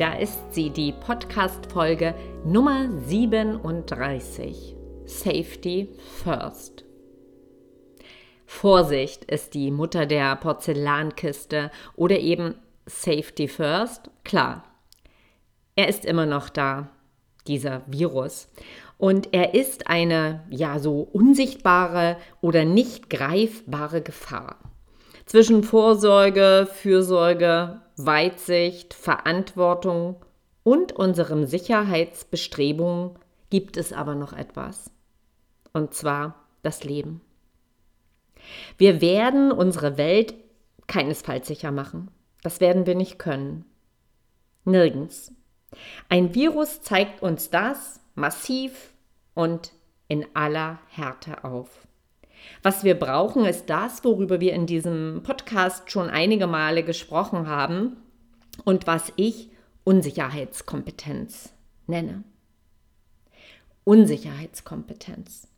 Da ist sie, die Podcast-Folge Nummer 37. Safety First. Vorsicht ist die Mutter der Porzellankiste oder eben Safety First. Klar, er ist immer noch da, dieser Virus. Und er ist eine ja so unsichtbare oder nicht greifbare Gefahr. Zwischen Vorsorge, Fürsorge, Weitsicht, Verantwortung und unserem Sicherheitsbestrebungen gibt es aber noch etwas. Und zwar das Leben. Wir werden unsere Welt keinesfalls sicher machen. Das werden wir nicht können. Nirgends. Ein Virus zeigt uns das massiv und in aller Härte auf. Was wir brauchen, ist das, worüber wir in diesem Podcast schon einige Male gesprochen haben und was ich Unsicherheitskompetenz nenne. Unsicherheitskompetenz.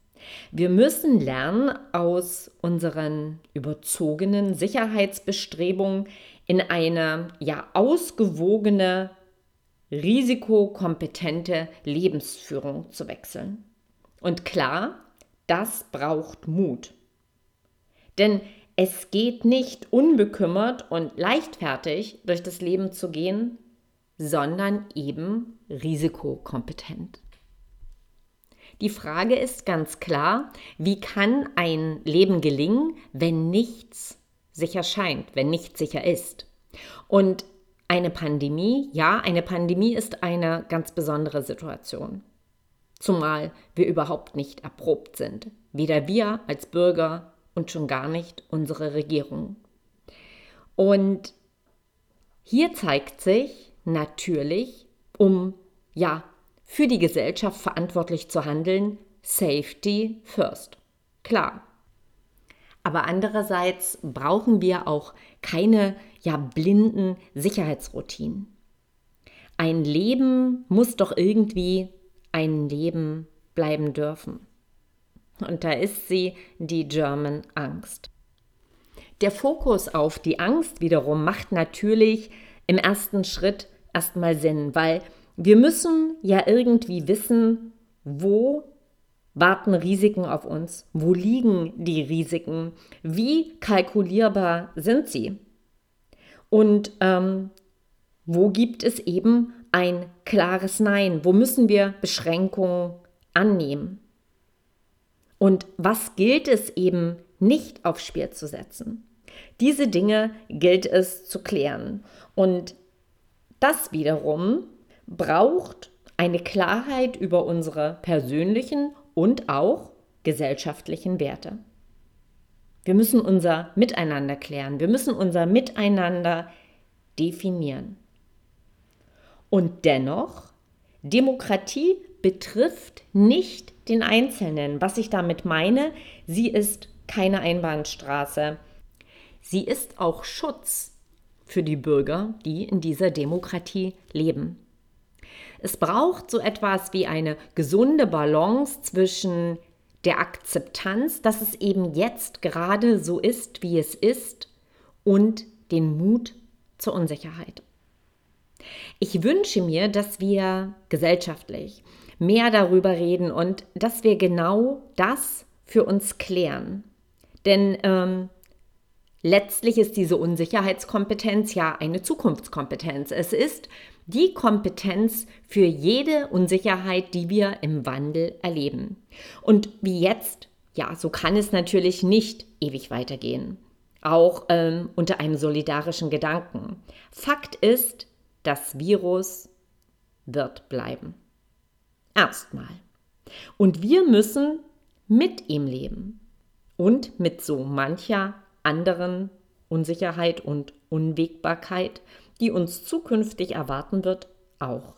Wir müssen lernen, aus unseren überzogenen Sicherheitsbestrebungen in eine ja ausgewogene, risikokompetente Lebensführung zu wechseln. Und klar, das braucht Mut. Denn es geht nicht unbekümmert und leichtfertig durch das Leben zu gehen, sondern eben risikokompetent. Die Frage ist ganz klar, wie kann ein Leben gelingen, wenn nichts sicher scheint, wenn nichts sicher ist? Und eine Pandemie, ja, eine Pandemie ist eine ganz besondere Situation zumal wir überhaupt nicht erprobt sind, weder wir als Bürger und schon gar nicht unsere Regierung. Und hier zeigt sich natürlich, um ja für die Gesellschaft verantwortlich zu handeln, Safety first. Klar. Aber andererseits brauchen wir auch keine ja blinden Sicherheitsroutinen. Ein Leben muss doch irgendwie ein Leben bleiben dürfen. Und da ist sie, die German Angst. Der Fokus auf die Angst wiederum macht natürlich im ersten Schritt erstmal Sinn, weil wir müssen ja irgendwie wissen, wo warten Risiken auf uns, wo liegen die Risiken, wie kalkulierbar sind sie und ähm, wo gibt es eben ein klares Nein? Wo müssen wir Beschränkungen annehmen? Und was gilt es eben nicht aufs Spiel zu setzen? Diese Dinge gilt es zu klären. Und das wiederum braucht eine Klarheit über unsere persönlichen und auch gesellschaftlichen Werte. Wir müssen unser Miteinander klären. Wir müssen unser Miteinander definieren. Und dennoch, Demokratie betrifft nicht den Einzelnen. Was ich damit meine, sie ist keine Einbahnstraße. Sie ist auch Schutz für die Bürger, die in dieser Demokratie leben. Es braucht so etwas wie eine gesunde Balance zwischen der Akzeptanz, dass es eben jetzt gerade so ist, wie es ist, und den Mut zur Unsicherheit. Ich wünsche mir, dass wir gesellschaftlich mehr darüber reden und dass wir genau das für uns klären. Denn ähm, letztlich ist diese Unsicherheitskompetenz ja eine Zukunftskompetenz. Es ist die Kompetenz für jede Unsicherheit, die wir im Wandel erleben. Und wie jetzt, ja, so kann es natürlich nicht ewig weitergehen. Auch ähm, unter einem solidarischen Gedanken. Fakt ist, das Virus wird bleiben. Erstmal. Und wir müssen mit ihm leben und mit so mancher anderen Unsicherheit und Unwägbarkeit, die uns zukünftig erwarten wird, auch.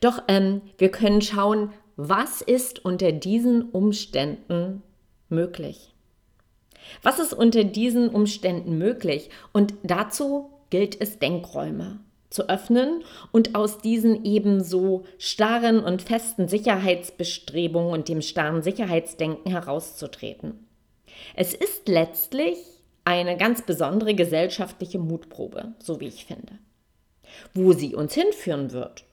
Doch ähm, wir können schauen, was ist unter diesen Umständen möglich. Was ist unter diesen Umständen möglich? Und dazu gilt es, Denkräume zu öffnen und aus diesen ebenso starren und festen Sicherheitsbestrebungen und dem starren Sicherheitsdenken herauszutreten. Es ist letztlich eine ganz besondere gesellschaftliche Mutprobe, so wie ich finde. Wo sie uns hinführen wird,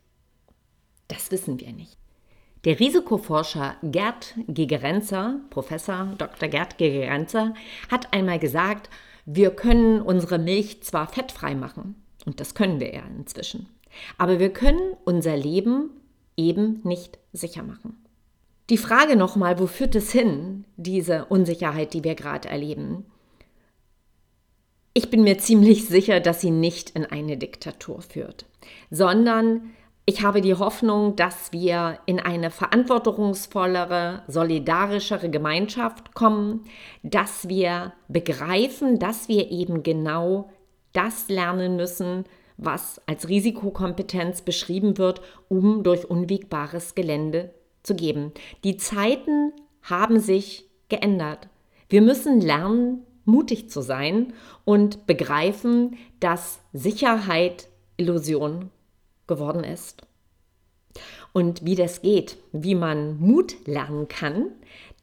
das wissen wir nicht. Der Risikoforscher Gerd Gegerenzer, Professor Dr. Gerd Gegerenzer, hat einmal gesagt, wir können unsere Milch zwar fettfrei machen, und das können wir ja inzwischen, aber wir können unser Leben eben nicht sicher machen. Die Frage nochmal, wo führt es hin, diese Unsicherheit, die wir gerade erleben? Ich bin mir ziemlich sicher, dass sie nicht in eine Diktatur führt, sondern ich habe die Hoffnung, dass wir in eine verantwortungsvollere, solidarischere Gemeinschaft kommen, dass wir begreifen, dass wir eben genau das lernen müssen, was als Risikokompetenz beschrieben wird, um durch unwegbares Gelände zu geben. Die Zeiten haben sich geändert. Wir müssen lernen, mutig zu sein und begreifen, dass Sicherheit Illusion geworden ist. Und wie das geht, wie man Mut lernen kann,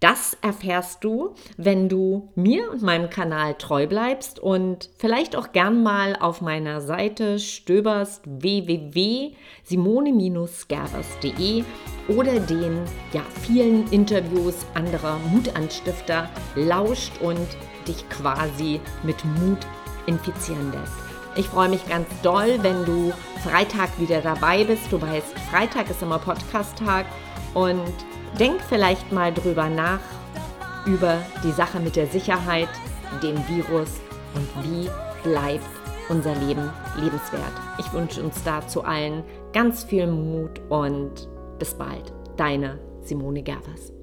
das erfährst du, wenn du mir und meinem Kanal treu bleibst und vielleicht auch gern mal auf meiner Seite stöberst www.simone-gervers.de oder den ja, vielen Interviews anderer Mutanstifter lauscht und dich quasi mit Mut infizieren lässt. Ich freue mich ganz doll, wenn du Freitag wieder dabei bist. Du weißt, Freitag ist immer Podcast-Tag und denk vielleicht mal drüber nach, über die Sache mit der Sicherheit, dem Virus und wie bleibt unser Leben lebenswert. Ich wünsche uns dazu allen ganz viel Mut und bis bald. Deine Simone Gervers.